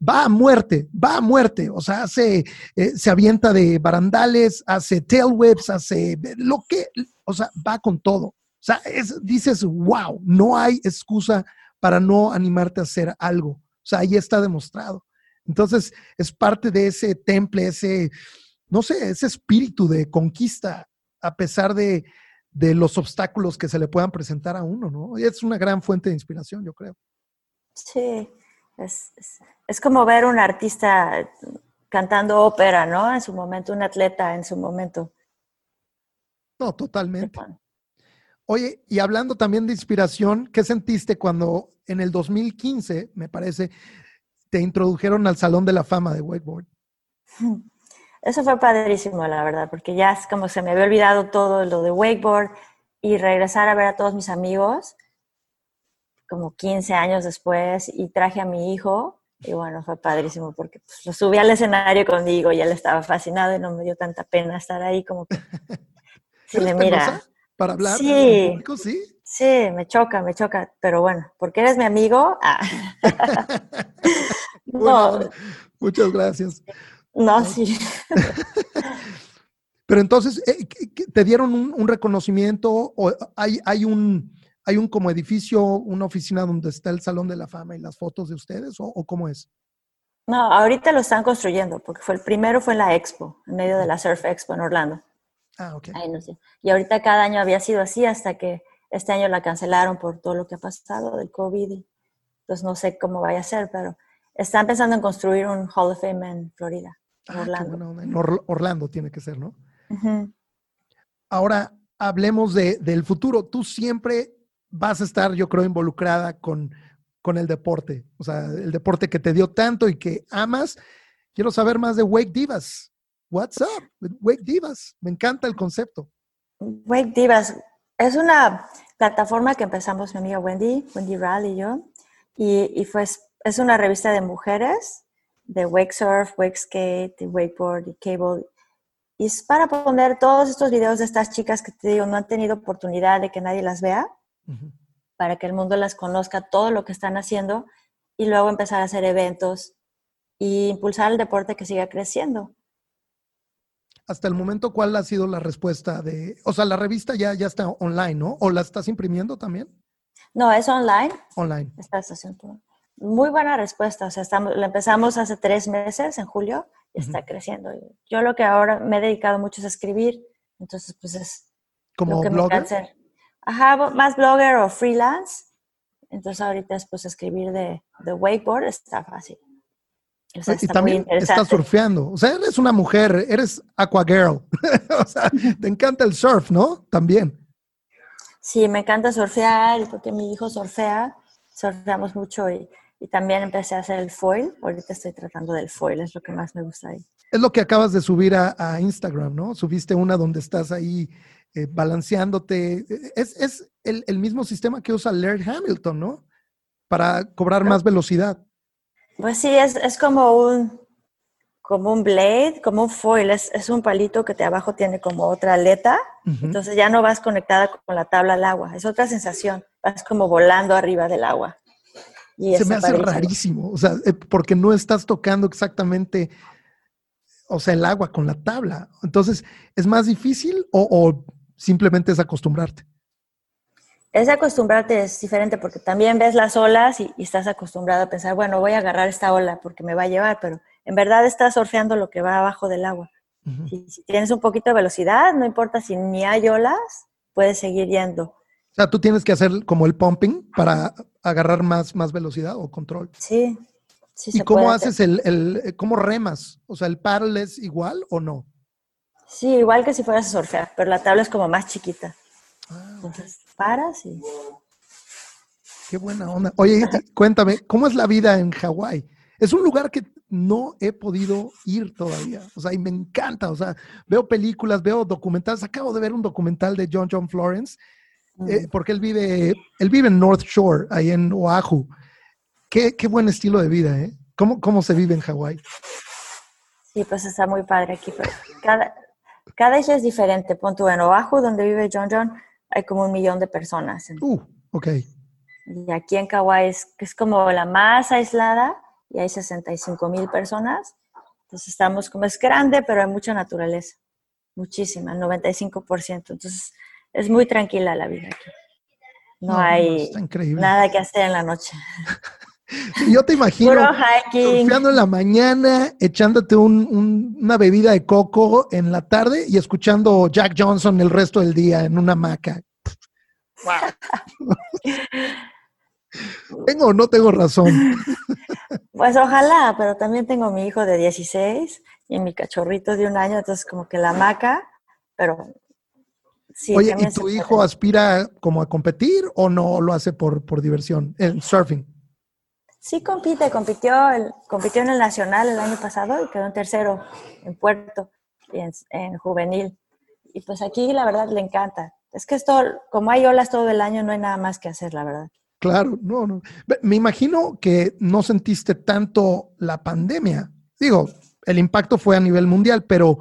va a muerte, va a muerte. O sea, hace, eh, se avienta de barandales, hace tail hace lo que, o sea, va con todo. O sea, es, dices, wow, no hay excusa para no animarte a hacer algo. O sea, ahí está demostrado. Entonces, es parte de ese temple, ese, no sé, ese espíritu de conquista, a pesar de, de los obstáculos que se le puedan presentar a uno, ¿no? Y es una gran fuente de inspiración, yo creo. Sí, es, es, como ver un artista cantando ópera, ¿no? En su momento, un atleta en su momento. No, totalmente. Oye, y hablando también de inspiración, ¿qué sentiste cuando en el 2015, me parece, te introdujeron al Salón de la Fama de Wakeboard? Eso fue padrísimo, la verdad, porque ya es como se me había olvidado todo lo de wakeboard y regresar a ver a todos mis amigos como 15 años después y traje a mi hijo y bueno, fue padrísimo porque pues, lo subí al escenario conmigo y él estaba fascinado y no me dio tanta pena estar ahí como que si le mira. Para hablar sí, sí. Sí, me choca, me choca, pero bueno, porque eres mi amigo. Ah. no. muchas gracias. No, sí. Pero entonces, eh, ¿te dieron un, reconocimiento o hay, hay, un, hay un como edificio, una oficina donde está el Salón de la Fama y las fotos de ustedes o, cómo es? No, ahorita lo están construyendo porque fue el primero fue en la Expo, en medio de la Surf Expo en Orlando. Ah, ok. no sé. Y ahorita cada año había sido así hasta que este año la cancelaron por todo lo que ha pasado del COVID. Entonces no sé cómo vaya a ser, pero están pensando en construir un Hall of Fame en Florida. Ah, Orlando. Orlando tiene que ser, ¿no? Ahora hablemos de, del futuro. Tú siempre vas a estar, yo creo, involucrada con, con el deporte, o sea, el deporte que te dio tanto y que amas. Quiero saber más de Wake Divas. What's up Wake Divas? Me encanta el concepto. Wake Divas es una plataforma que empezamos mi amiga Wendy, Wendy Raleigh y yo, y, y fue, es una revista de mujeres de wake surf, wake skate, de wakeboard y cable. Y es para poner todos estos videos de estas chicas que te digo, no han tenido oportunidad de que nadie las vea, para que el mundo las conozca, todo lo que están haciendo, y luego empezar a hacer eventos e impulsar el deporte que siga creciendo. Hasta el momento, ¿cuál ha sido la respuesta de, o sea, la revista ya, ya está online, ¿no? ¿O la estás imprimiendo también? No, es online. Online. Estás haciendo muy buena respuesta. O sea, estamos, lo empezamos hace tres meses, en julio, y está creciendo. Yo lo que ahora me he dedicado mucho es a escribir, entonces pues es ¿Como lo que blogger? me Ajá, más blogger o freelance. Entonces ahorita es pues escribir de, de wakeboard está fácil. y también estás surfeando. O sea, eres una mujer, eres aqua girl. o sea, te encanta el surf, ¿no? También. Sí, me encanta surfear porque mi hijo surfea, surfeamos mucho y y también empecé a hacer el foil. Ahorita estoy tratando del foil, es lo que más me gusta ahí. Es lo que acabas de subir a, Instagram, ¿no? Subiste una donde estás ahí eh, balanceándote. Es, es el, el, mismo sistema que usa Laird Hamilton, ¿no? Para cobrar más velocidad. Pues sí, es, es como un como un blade, como un foil, es, es, un palito que de abajo tiene como otra aleta, entonces ya no vas conectada con la tabla al agua, es otra sensación, vas como volando arriba del agua se me hace rarísimo, o sea, eh, porque no estás tocando exactamente, o sea, el agua con la tabla. Entonces, ¿es más difícil o, simplemente es acostumbrarte? es acostumbrarte, es diferente porque también ves las olas y, estás acostumbrado a pensar, bueno, voy a agarrar esta ola porque me va a llevar, pero en verdad estás surfeando lo que va abajo del agua. y si tienes un poquito de velocidad, no importa si ni hay olas, puedes seguir yendo. O sea, tú tienes que hacer como el pumping para agarrar más, más velocidad o control. Sí. sí ¿Y cómo haces el, el, cómo remas? O sea, ¿el paddle es igual o no? Sí, igual que si fueras a surfear, pero la tabla es como más chiquita. Ah, Entonces, paras y... Qué buena onda. Oye, cuéntame, ¿cómo es la vida en Hawái? Es un lugar que no he podido ir todavía. O sea, y me encanta. O sea, veo películas, veo documentales. Acabo de ver un documental de John John Florence, eh, mm. porque él vive, él vive en North Shore, ahí en Oahu. Qué, qué buen estilo de vida, ¿eh? ¿Cómo, ¿Cómo se vive en Hawái? Sí, pues está muy padre aquí. cada, cada isla es diferente. Punto en Oahu, donde vive John John, hay como un millón de personas. Uh, ok. Y aquí en Kauai es, es como la más aislada y hay 65 mil personas. Entonces estamos como es grande, pero hay mucha naturaleza, muchísima, el 95%. Entonces es muy tranquila la vida aquí. No, hay nada que hacer en la noche. Yo te imagino surfeando en la mañana, echándote una bebida de coco en la tarde y escuchando Jack Johnson el resto del día en una hamaca. ¿Tengo o no tengo razón? Pues ojalá, pero también tengo mi hijo de 16 y mi cachorrito de un año, entonces como que la hamaca, pero sí. Oye, ¿y tu hijo aspira como a competir o no lo hace por, por diversión? El surfing. Sí compite, compitió, el, compitió en el Nacional el año pasado y quedó en tercero en Puerto, en, en juvenil. Y pues aquí la verdad le encanta. Es que esto, como hay olas todo el año, no hay nada más que hacer, la verdad. Claro, no, no. Me imagino que no sentiste tanto la pandemia. Digo, el impacto fue a nivel mundial, pero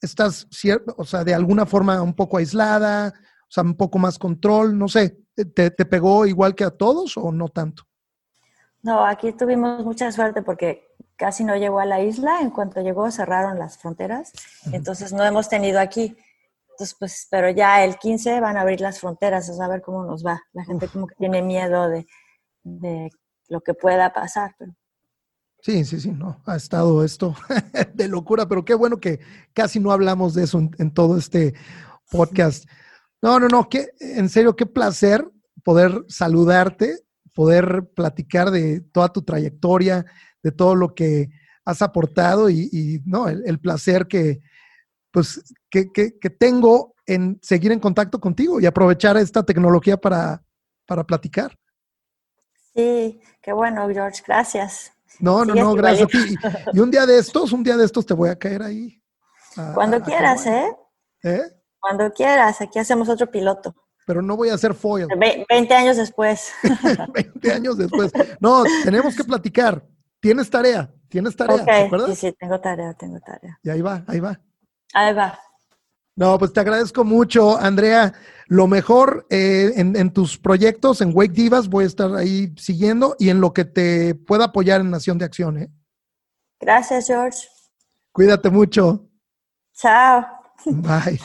estás, o sea, de alguna forma un poco aislada, o sea, un poco más control, no sé, ¿te, te pegó igual que a todos o no tanto? No, aquí tuvimos mucha suerte porque casi no llegó a la isla. En cuanto llegó, cerraron las fronteras. Entonces no hemos tenido aquí. Entonces, pues, pero ya el 15 van a abrir las fronteras, a ver cómo nos va. La gente como que tiene miedo de, lo que pueda pasar. Sí, sí, sí, no, ha estado esto de locura, pero qué bueno que casi no hablamos de eso en, todo este podcast. No, no, no, que en serio, qué placer poder saludarte poder platicar de toda tu trayectoria, de todo lo que has aportado y, no, el, placer que, pues, que, tengo en seguir en contacto contigo y aprovechar esta tecnología para, para platicar. Sí, qué bueno, George, gracias. No, no, no, gracias a ti. Y un día de estos, un día de estos te voy a caer ahí. Cuando quieras, ¿eh? ¿eh? Cuando quieras, aquí hacemos otro piloto pero no voy a hacer foil. 20 años después. 20 años después. No, tenemos que platicar. Tienes tarea, tienes tarea, Sí, sí, tengo tarea, tengo tarea. Y ahí va, ahí va. Ahí va. No, pues te agradezco mucho, Andrea. Lo mejor eh, en, tus proyectos, en Wake Divas, voy a estar ahí siguiendo y en lo que te pueda apoyar en Nación de Acción. ¿eh? Gracias, George. Cuídate mucho. Chao. Bye.